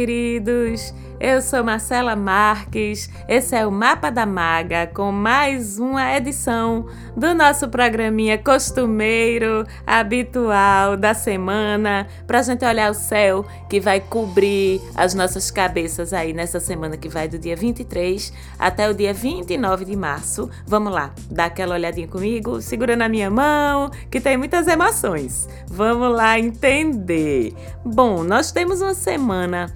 Queridos! Eu sou Marcela Marques, esse é o Mapa da Maga com mais uma edição do nosso programinha costumeiro, habitual da semana, para a gente olhar o céu que vai cobrir as nossas cabeças aí nessa semana que vai do dia 23 até o dia 29 de março. Vamos lá, dá aquela olhadinha comigo, segura na minha mão, que tem muitas emoções. Vamos lá entender. Bom, nós temos uma semana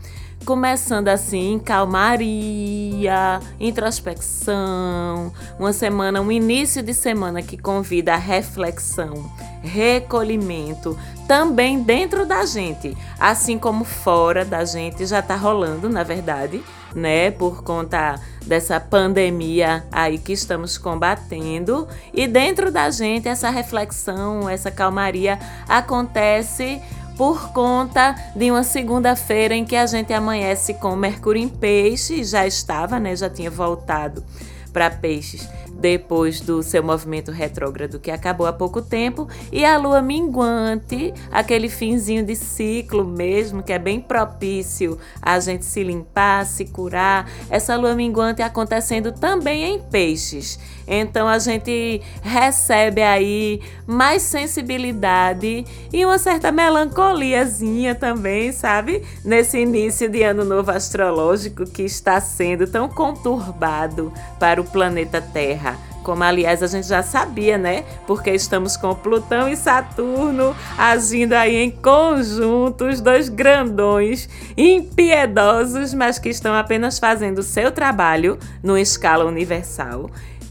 começando assim, calmaria, introspecção, uma semana, um início de semana que convida a reflexão, recolhimento, também dentro da gente, assim como fora da gente já está rolando, na verdade, né, por conta dessa pandemia aí que estamos combatendo, e dentro da gente essa reflexão, essa calmaria acontece por conta de uma segunda-feira em que a gente amanhece com Mercúrio em Peixe, já estava, né? Já tinha voltado para Peixes depois do seu movimento retrógrado que acabou há pouco tempo, e a lua minguante, aquele finzinho de ciclo mesmo, que é bem propício a gente se limpar, se curar. Essa lua minguante acontecendo também em peixes. Então a gente recebe aí mais sensibilidade e uma certa melancoliazinha também, sabe? Nesse início de ano novo astrológico que está sendo tão conturbado para o planeta Terra. Como aliás a gente já sabia, né? Porque estamos com Plutão e Saturno agindo aí em conjunto, os dois grandões, impiedosos, mas que estão apenas fazendo seu trabalho numa escala universal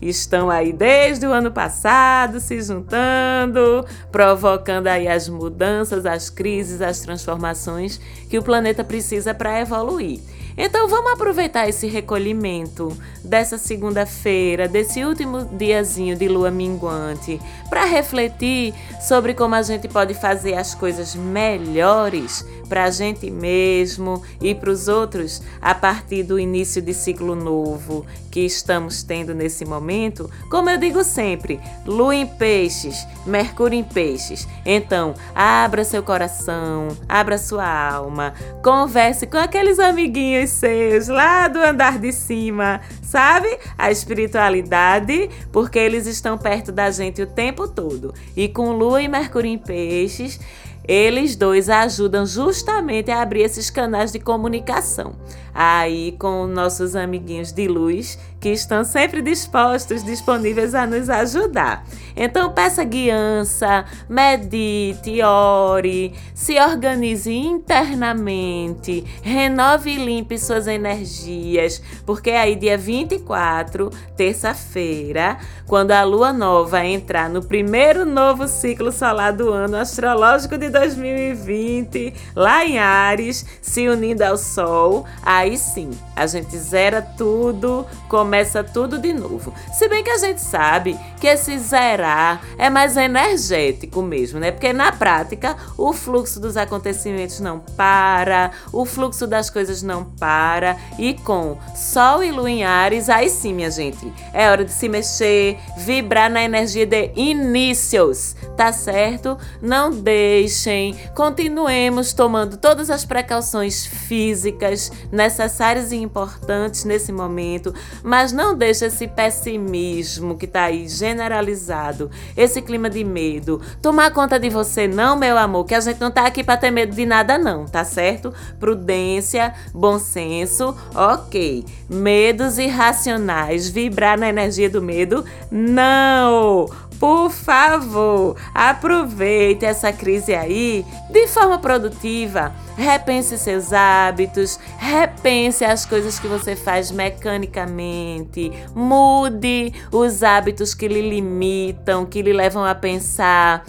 estão aí desde o ano passado se juntando, provocando aí as mudanças, as crises, as transformações que o planeta precisa para evoluir. Então vamos aproveitar esse recolhimento dessa segunda-feira, desse último diazinho de lua minguante, para refletir sobre como a gente pode fazer as coisas melhores para a gente mesmo e para os outros a partir do início de ciclo novo que estamos tendo nesse momento. Como eu digo sempre, lua em peixes, Mercúrio em peixes. Então, abra seu coração, abra sua alma, converse com aqueles amiguinhos seus lá do andar de cima, sabe? A espiritualidade, porque eles estão perto da gente o tempo todo. E com lua e Mercúrio em peixes, eles dois ajudam justamente a abrir esses canais de comunicação. Aí, com nossos amiguinhos de luz, que estão sempre dispostos, disponíveis a nos ajudar. Então, peça guiança, medite, ore, se organize internamente, renove e limpe suas energias, porque aí, dia 24, terça-feira, quando a lua nova entrar no primeiro novo ciclo solar do ano astrológico de 2020, lá em Ares, se unindo ao Sol, aí sim, a gente zera tudo, começa tudo de novo. Se bem que a gente sabe que esse zerar é mais energético mesmo, né? Porque na prática o fluxo dos acontecimentos não para, o fluxo das coisas não para, e com Sol e Lua em Ares, aí sim, minha gente, é hora de se mexer, vibrar na energia de inícios, tá certo? Não deixem, continuemos tomando todas as precauções físicas necessárias e importantes nesse momento, mas não deixe esse pessimismo que tá aí generalizado, esse clima de medo, tomar conta de você, não, meu amor, que a gente não tá aqui para ter medo de nada, não, tá certo? Prudência, bom senso, ok. Medos irracionais, vibrar na energia do medo, não! Por favor, aproveite essa crise aí de forma produtiva. Repense seus hábitos, repense as coisas que você faz mecanicamente, mude os hábitos que lhe limitam, que lhe levam a pensar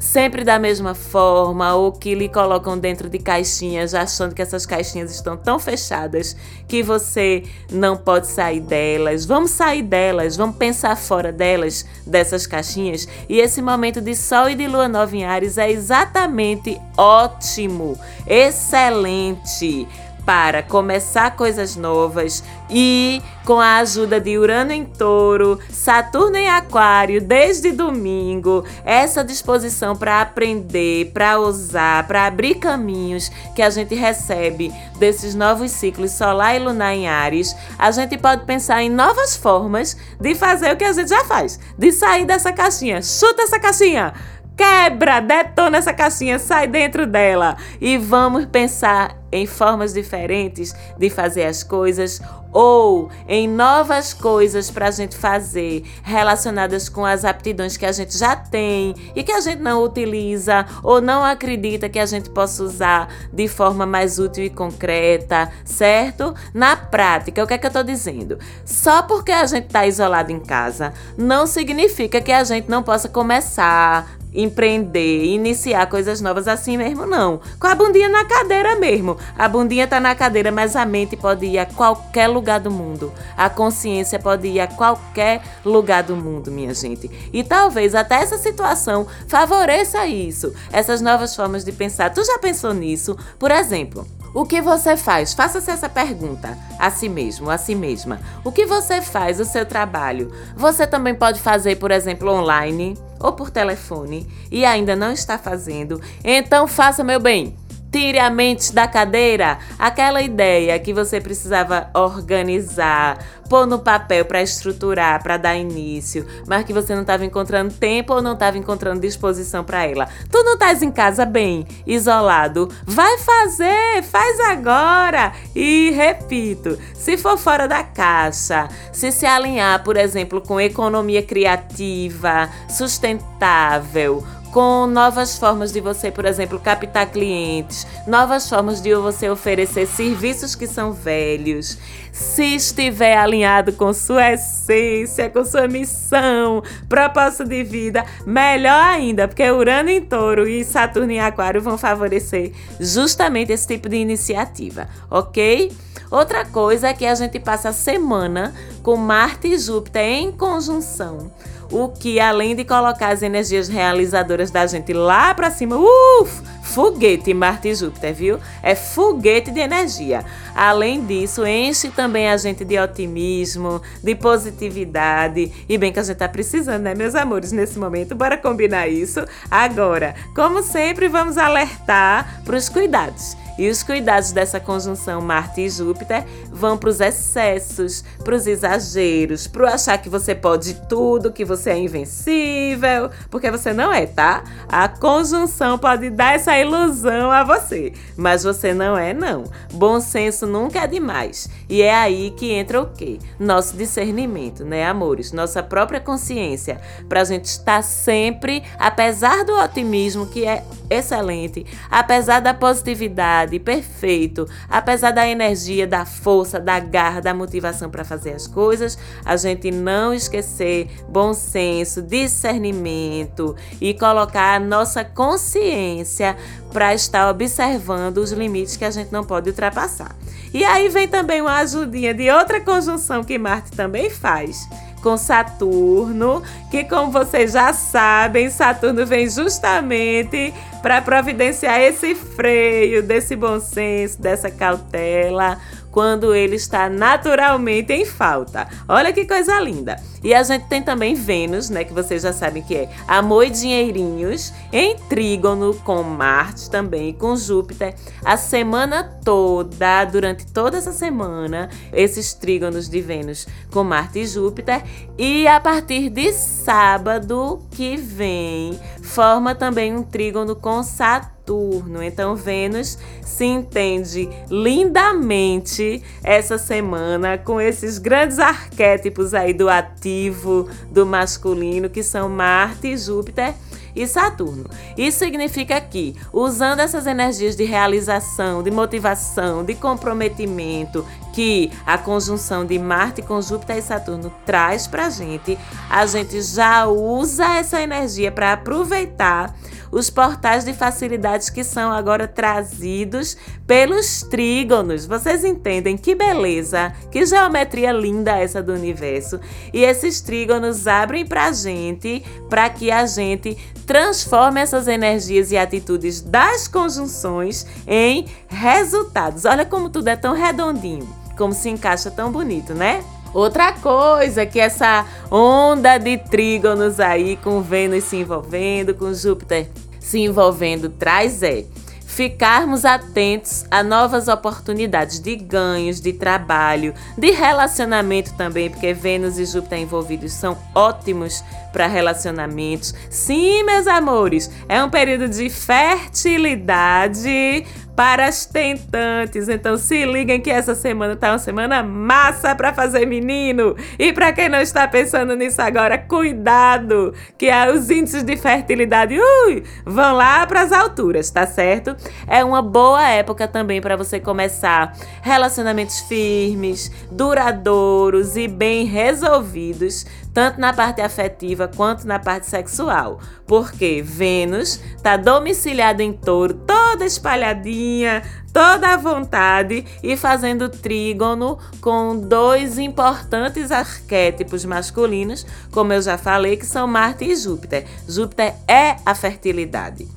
sempre da mesma forma ou que lhe colocam dentro de caixinhas, achando que essas caixinhas estão tão fechadas que você não pode sair delas. Vamos sair delas, vamos pensar fora delas, dessas caixinhas. E esse momento de sol e de lua nova em Ares é exatamente ótimo, excelente para começar coisas novas e com a ajuda de Urano em Touro, Saturno em Aquário desde domingo, essa disposição para aprender, para usar, para abrir caminhos que a gente recebe desses novos ciclos solar e lunar em Ares, a gente pode pensar em novas formas de fazer o que a gente já faz, de sair dessa caixinha. Chuta essa caixinha! Quebra, detona essa caixinha, sai dentro dela e vamos pensar em formas diferentes de fazer as coisas ou em novas coisas para a gente fazer relacionadas com as aptidões que a gente já tem e que a gente não utiliza ou não acredita que a gente possa usar de forma mais útil e concreta, certo? Na prática, o que é que eu estou dizendo? Só porque a gente está isolado em casa não significa que a gente não possa começar, empreender, iniciar coisas novas assim mesmo, não. Com a bundinha na cadeira mesmo. A bundinha tá na cadeira, mas a mente pode ir a qualquer lugar do mundo. A consciência pode ir a qualquer lugar do mundo, minha gente. E talvez até essa situação favoreça isso, essas novas formas de pensar. Tu já pensou nisso? Por exemplo, o que você faz? Faça-se essa pergunta a si mesmo, a si mesma. O que você faz, o seu trabalho? Você também pode fazer, por exemplo, online ou por telefone e ainda não está fazendo? Então faça, meu bem. Tire a mente da cadeira. Aquela ideia que você precisava organizar, pôr no papel para estruturar, para dar início, mas que você não estava encontrando tempo ou não estava encontrando disposição para ela. Tu não estás em casa bem, isolado? Vai fazer, faz agora. E repito, se for fora da caixa, se se alinhar, por exemplo, com economia criativa, sustentável, com novas formas de você, por exemplo, captar clientes, novas formas de você oferecer serviços que são velhos. Se estiver alinhado com sua essência, com sua missão, propósito de vida, melhor ainda, porque Urano em Touro e Saturno em Aquário vão favorecer justamente esse tipo de iniciativa, ok? Outra coisa é que a gente passa a semana com Marte e Júpiter em conjunção o que além de colocar as energias realizadoras da gente lá para cima, uff, foguete Marte e Júpiter, viu? É foguete de energia. Além disso, enche também a gente de otimismo, de positividade e bem que a gente tá precisando, né, meus amores, nesse momento. Bora combinar isso agora. Como sempre, vamos alertar para os cuidados. E os cuidados dessa conjunção Marte e Júpiter vão para os excessos, para os exageros, para o achar que você pode tudo, que você é invencível, porque você não é, tá? A conjunção pode dar essa ilusão a você, mas você não é, não. Bom senso nunca é demais. E é aí que entra o quê? Nosso discernimento, né, amores? Nossa própria consciência, para a gente estar sempre, apesar do otimismo que é excelente, apesar da positividade, perfeito, apesar da energia, da força, da garra, da motivação para fazer as coisas, a gente não esquecer bom senso, discernimento e colocar a nossa consciência para estar observando os limites que a gente não pode ultrapassar. E aí vem também uma ajudinha de outra conjunção que Marte também faz com Saturno, que como vocês já sabem, Saturno vem justamente para providenciar esse freio desse bom senso, dessa cautela, quando ele está naturalmente em falta. Olha que coisa linda. E a gente tem também Vênus, né, que vocês já sabem que é amor e dinheirinhos, em trígono com Marte também, com Júpiter, a semana toda, durante toda essa semana, esses trígonos de Vênus com Marte e Júpiter, e a partir de sábado que vem, forma também um trígono com Saturno. Então, Vênus se entende lindamente essa semana com esses grandes arquétipos aí do ativo, do masculino, que são Marte Júpiter e Saturno. Isso significa que, usando essas energias de realização, de motivação, de comprometimento, que a conjunção de Marte com Júpiter e Saturno traz para a gente, a gente já usa essa energia para aproveitar os portais de facilidades que são agora trazidos pelos trígonos. Vocês entendem que beleza, que geometria linda essa do universo. E esses trígonos abrem para a gente, para que a gente transforme essas energias e atitudes das conjunções em resultados. Olha como tudo é tão redondinho, como se encaixa tão bonito, né? Outra coisa que essa onda de trígonos aí com Vênus se envolvendo, com Júpiter se envolvendo traz é ficarmos atentos a novas oportunidades de ganhos, de trabalho, de relacionamento também, porque Vênus e Júpiter envolvidos são ótimos para relacionamentos. Sim, meus amores, é um período de fertilidade para as tentantes. Então se liguem que essa semana tá uma semana massa para fazer menino. E para quem não está pensando nisso agora, cuidado, que os índices de fertilidade ui, vão lá para as alturas, tá certo? É uma boa época também para você começar relacionamentos firmes, duradouros e bem resolvidos tanto na parte afetiva quanto na parte sexual, porque Vênus está domiciliada em touro, toda espalhadinha, toda à vontade e fazendo trígono com dois importantes arquétipos masculinos, como eu já falei, que são Marte e Júpiter. Júpiter é a fertilidade.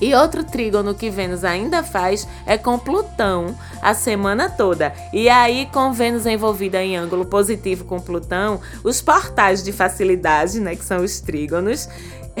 E outro trígono que Vênus ainda faz é com Plutão a semana toda. E aí, com Vênus envolvida em ângulo positivo com Plutão, os portais de facilidade, né, que são os trígonos,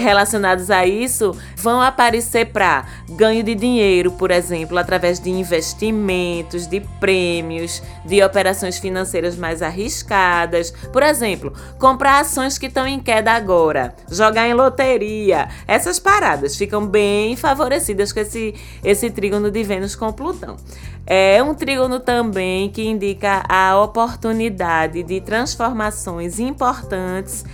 relacionados a isso vão aparecer para ganho de dinheiro, por exemplo, através de investimentos, de prêmios, de operações financeiras mais arriscadas. Por exemplo, comprar ações que estão em queda agora, jogar em loteria. Essas paradas ficam bem favorecidas com esse, esse trígono de Vênus com Plutão. É um trígono também que indica a oportunidade de transformações importantes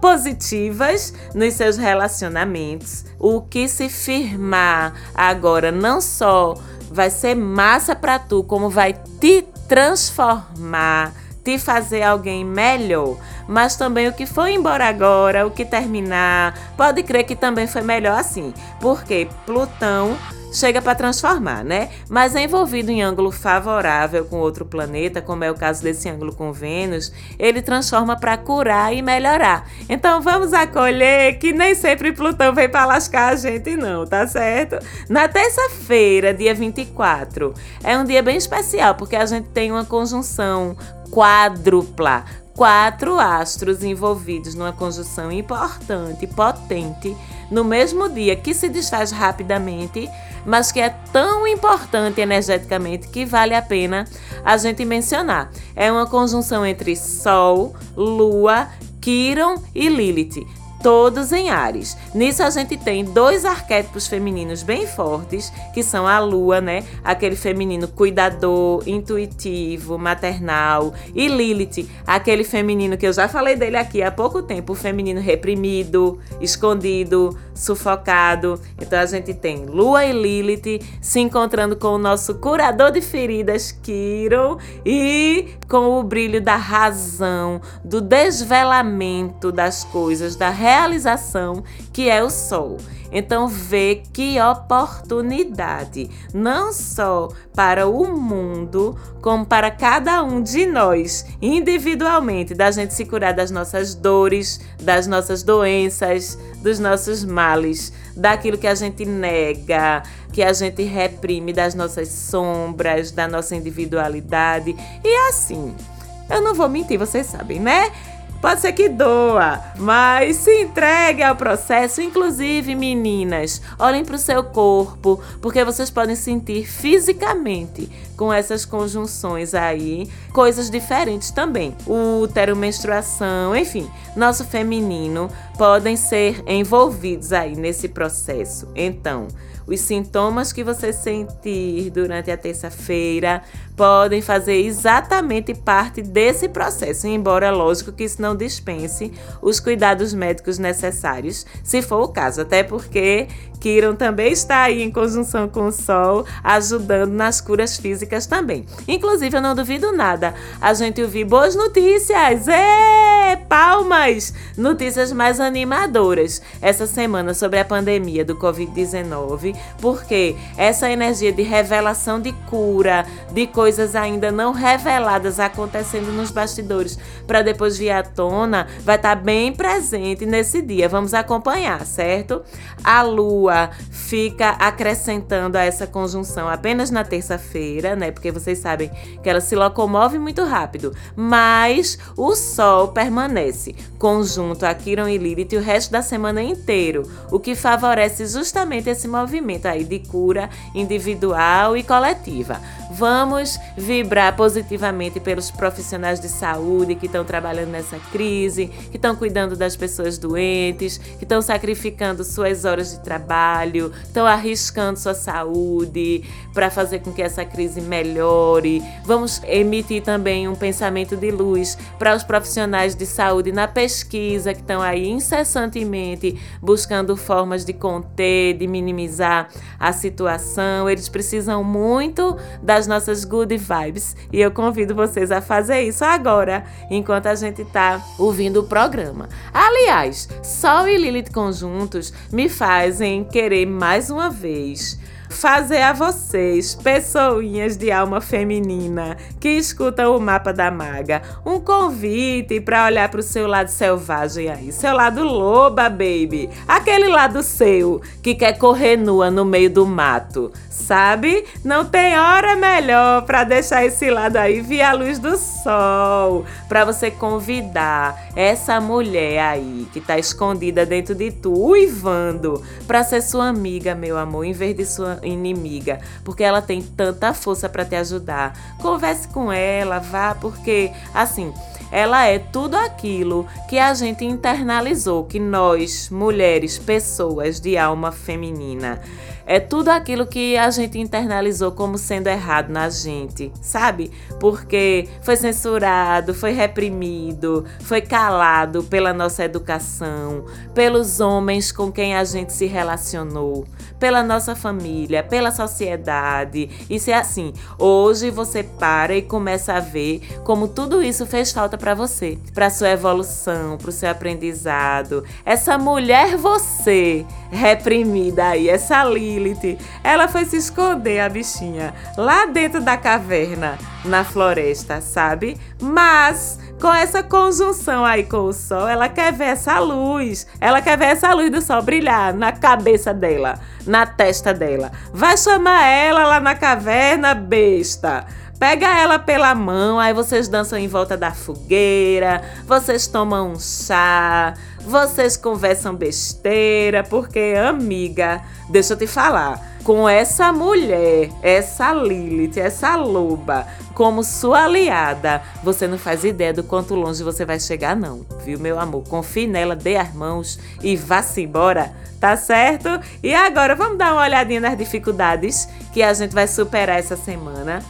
positivas nos seus relacionamentos. O que se firmar agora não só vai ser massa para tu, como vai te transformar, te fazer alguém melhor. Mas também o que foi embora agora, o que terminar, pode crer que também foi melhor assim. Porque Plutão chega para transformar, né? Mas é envolvido em ângulo favorável com outro planeta, como é o caso desse ângulo com Vênus, ele transforma para curar e melhorar. Então vamos acolher que nem sempre Plutão vem para lascar a gente, não, tá certo? Na terça-feira, dia 24, é um dia bem especial porque a gente tem uma conjunção quádrupla quatro astros envolvidos numa conjunção importante, potente, no mesmo dia que se desfaz rapidamente mas que é tão importante energeticamente que vale a pena a gente mencionar. É uma conjunção entre Sol, Lua, Quiron e Lilith todos em Ares. Nisso a gente tem dois arquétipos femininos bem fortes, que são a Lua, né? Aquele feminino cuidador, intuitivo, maternal, e Lilith, aquele feminino que eu já falei dele aqui há pouco tempo, o feminino reprimido, escondido, sufocado. Então a gente tem Lua e Lilith se encontrando com o nosso curador de feridas, Kiron, e com o brilho da razão, do desvelamento das coisas, da realização que é o Sol. Então vê que oportunidade, não só para o mundo, como para cada um de nós, individualmente, da gente se curar das nossas dores, das nossas doenças, dos nossos males, daquilo que a gente nega, que a gente reprime, das nossas sombras, da nossa individualidade. E assim, eu não vou mentir, vocês sabem, né? Pode ser que doa, mas se entregue ao processo. Inclusive, meninas, olhem para o seu corpo, porque vocês podem sentir fisicamente com essas conjunções aí coisas diferentes também. Útero, menstruação, enfim, nosso feminino podem ser envolvidos aí nesse processo. Então, os sintomas que você sentir durante a terça-feira podem fazer exatamente parte desse processo, embora lógico que isso não dispense os cuidados médicos necessários, se for o caso, até porque Kiron também está aí em conjunção com o Sol, ajudando nas curas físicas também. Inclusive, eu não duvido nada, a gente ouvir boas notícias, Ê, palmas! Notícias mais animadoras essa semana sobre a pandemia do Covid-19, porque essa energia de revelação de cura, de coisas ainda não reveladas acontecendo nos bastidores, para depois vir à tona, vai estar tá bem presente nesse dia. Vamos acompanhar, certo? A Lua fica acrescentando a essa conjunção apenas na terça-feira, né? Porque vocês sabem que ela se locomove muito rápido, mas o Sol permanece conjunto a Quiron e Lilith o resto da semana inteiro, o que favorece justamente esse movimento aí de cura individual e coletiva. Vamos vibrar positivamente pelos profissionais de saúde que estão trabalhando nessa crise, que estão cuidando das pessoas doentes, que estão sacrificando suas horas de trabalho, estão arriscando sua saúde para fazer com que essa crise melhore. Vamos emitir também um pensamento de luz para os profissionais de saúde na pesquisa que estão aí incessantemente buscando formas de conter, de minimizar a situação. Eles precisam muito da as nossas good vibes. E eu convido vocês a fazer isso agora, enquanto a gente tá ouvindo o programa. Aliás, Sol e Lilith conjuntos me fazem querer mais uma vez fazer a vocês, pessoinhas de alma feminina que escutam o mapa da maga, um convite para olhar para o seu lado selvagem aí, seu lado loba, baby, aquele lado seu que quer correr nua no meio do mato, sabe? Não tem hora melhor para deixar esse lado aí via a luz do sol, para você convidar essa mulher aí que tá escondida dentro de tu, uivando, para ser sua amiga, meu amor, em vez de sua inimiga, porque ela tem tanta força para te ajudar. Converse com ela, vá, porque assim, ela é tudo aquilo que a gente internalizou, que nós, mulheres, pessoas de alma feminina, é tudo aquilo que a gente internalizou como sendo errado na gente, sabe? Porque foi censurado, foi reprimido, foi calado pela nossa educação, pelos homens com quem a gente se relacionou, pela nossa família, pela sociedade. Se é assim, hoje você para e começa a ver como tudo isso fez falta para você, para sua evolução, para o seu aprendizado. Essa mulher você reprimida aí, essa Lilith, ela foi se esconder, a bichinha, lá dentro da caverna, na floresta, sabe? Mas com essa conjunção aí com o sol, ela quer ver essa luz, ela quer ver essa luz do sol brilhar na cabeça dela, na testa dela. Vai chamar ela lá na caverna, besta. Pega ela pela mão, aí vocês dançam em volta da fogueira, vocês tomam um chá, vocês conversam besteira, porque, amiga, deixa eu te falar, com essa mulher, essa Lilith, essa loba, como sua aliada, você não faz ideia do quanto longe você vai chegar, não, viu, meu amor? Confie nela, dê as mãos e vá-se embora, tá certo? E agora vamos dar uma olhadinha nas dificuldades que a gente vai superar essa semana.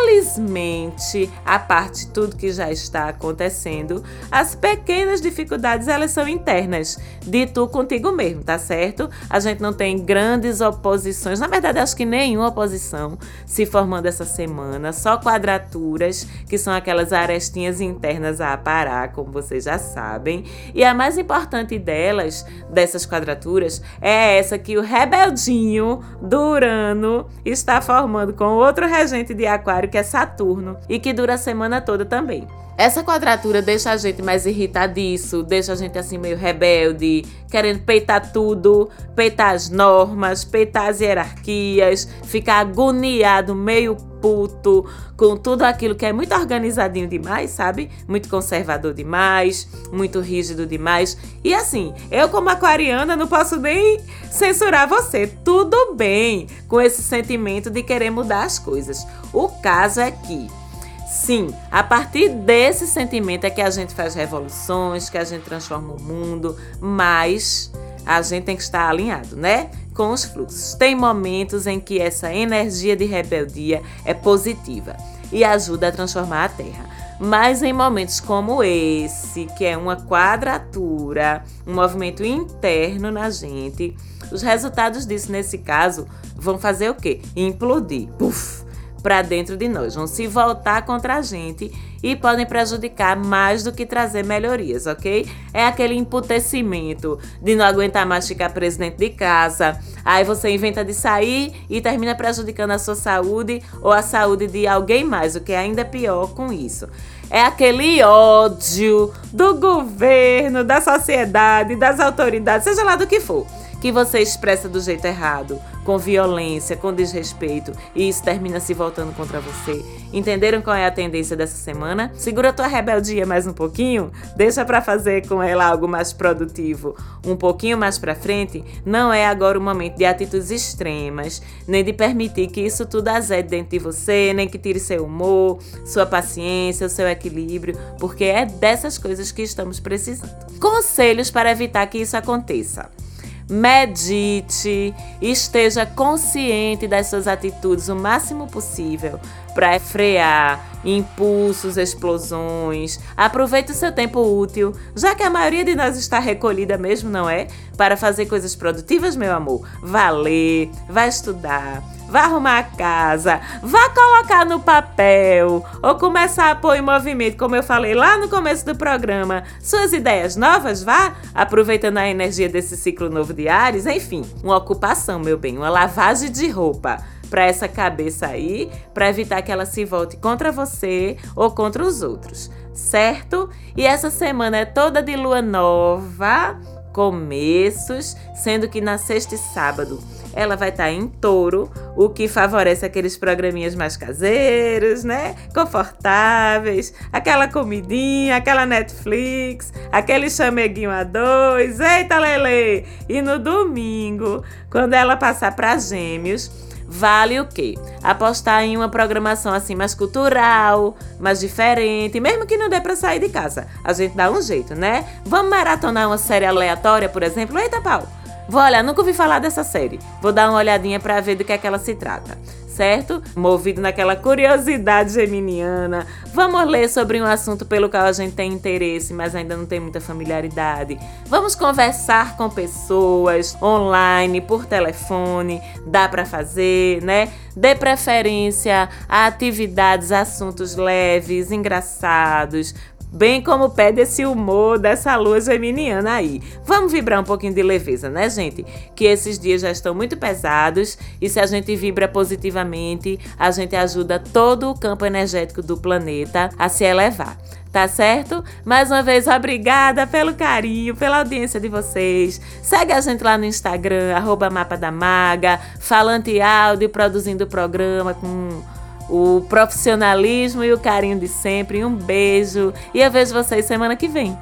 Felizmente, a parte de tudo que já está acontecendo, as pequenas dificuldades elas são internas, de tu contigo mesmo, tá certo? A gente não tem grandes oposições, na verdade acho que nenhuma oposição se formando essa semana, só quadraturas, que são aquelas arestinhas internas a aparar, como vocês já sabem. E a mais importante delas, dessas quadraturas, é essa que o rebeldinho do Urano está formando com outro regente de Aquário que é Saturno, e que dura a semana toda também. Essa quadratura deixa a gente mais irritadiço, deixa a gente assim meio rebelde, querendo peitar tudo, peitar as normas, peitar as hierarquias, ficar agoniado, meio puto com tudo aquilo que é muito organizadinho demais, sabe? Muito conservador demais, muito rígido demais. E assim, eu como aquariana não posso nem censurar você. Tudo bem com esse sentimento de querer mudar as coisas. O caso é que Sim, a partir desse sentimento é que a gente faz revoluções, que a gente transforma o mundo, mas a gente tem que estar alinhado, né? Com os fluxos. Tem momentos em que essa energia de rebeldia é positiva e ajuda a transformar a Terra. Mas em momentos como esse, que é uma quadratura, um movimento interno na gente, os resultados disso, nesse caso, vão fazer o quê? Implodir. Puf! Para dentro de nós, vão se voltar contra a gente e podem prejudicar mais do que trazer melhorias, ok? É aquele emputecimento de não aguentar mais ficar preso dentro de casa. Aí você inventa de sair e termina prejudicando a sua saúde ou a saúde de alguém mais, o que é ainda pior com isso. É aquele ódio do governo, da sociedade, das autoridades, seja lá do que for que você expressa do jeito errado, com violência, com desrespeito, e isso termina se voltando contra você. Entenderam qual é a tendência dessa semana? Segura tua rebeldia mais um pouquinho, deixa para fazer com ela algo mais produtivo. Um pouquinho mais para frente, não é agora o momento de atitudes extremas, nem de permitir que isso tudo azede dentro de você, nem que tire seu humor, sua paciência, seu equilíbrio, porque é dessas coisas que estamos precisando. Conselhos para evitar que isso aconteça medite, esteja consciente das suas atitudes o máximo possível para frear impulsos, explosões. Aproveite o seu tempo útil, já que a maioria de nós está recolhida mesmo, não é? Para fazer coisas produtivas, meu amor. Vá ler, vá estudar, vá arrumar a casa, vá colocar no papel. Ou começar a pôr em movimento, como eu falei lá no começo do programa, suas ideias novas, vá aproveitando a energia desse ciclo novo de Ares, enfim, uma ocupação, meu bem, uma lavagem de roupa para essa cabeça aí, para evitar que ela se volte contra você ou contra os outros, certo? E essa semana é toda de lua nova, começos, sendo que na sexta e sábado ela vai estar tá em touro, o que favorece aqueles programinhas mais caseiros, né? Confortáveis, aquela comidinha, aquela Netflix, aquele chameguinho a dois, eita Lele! E no domingo, quando ela passar para gêmeos, vale o quê? Apostar em uma programação assim mais cultural, mais diferente, mesmo que não dê para sair de casa. A gente dá um jeito, né? Vamos maratonar uma série aleatória, por exemplo? Eita pau! Vou olhar, nunca ouvi falar dessa série. Vou dar uma olhadinha para ver do que é que ela se trata. Certo? Movido naquela curiosidade geminiana, vamos ler sobre um assunto pelo qual a gente tem interesse, mas ainda não tem muita familiaridade. Vamos conversar com pessoas online, por telefone, dá para fazer, né? Dê preferência a atividades, assuntos leves, engraçados, bem como pede esse humor dessa lua geminiana aí. Vamos vibrar um pouquinho de leveza, né, gente? Que esses dias já estão muito pesados e se a gente vibra positivamente, a gente ajuda todo o campo energético do planeta a se elevar. Tá certo? Mais uma vez, obrigada pelo carinho, pela audiência de vocês. Segue a gente lá no Instagram, arroba Mapa da Maga, falante áudio, produzindo programa com o profissionalismo e o carinho de sempre. Um beijo e eu vejo vocês semana que vem.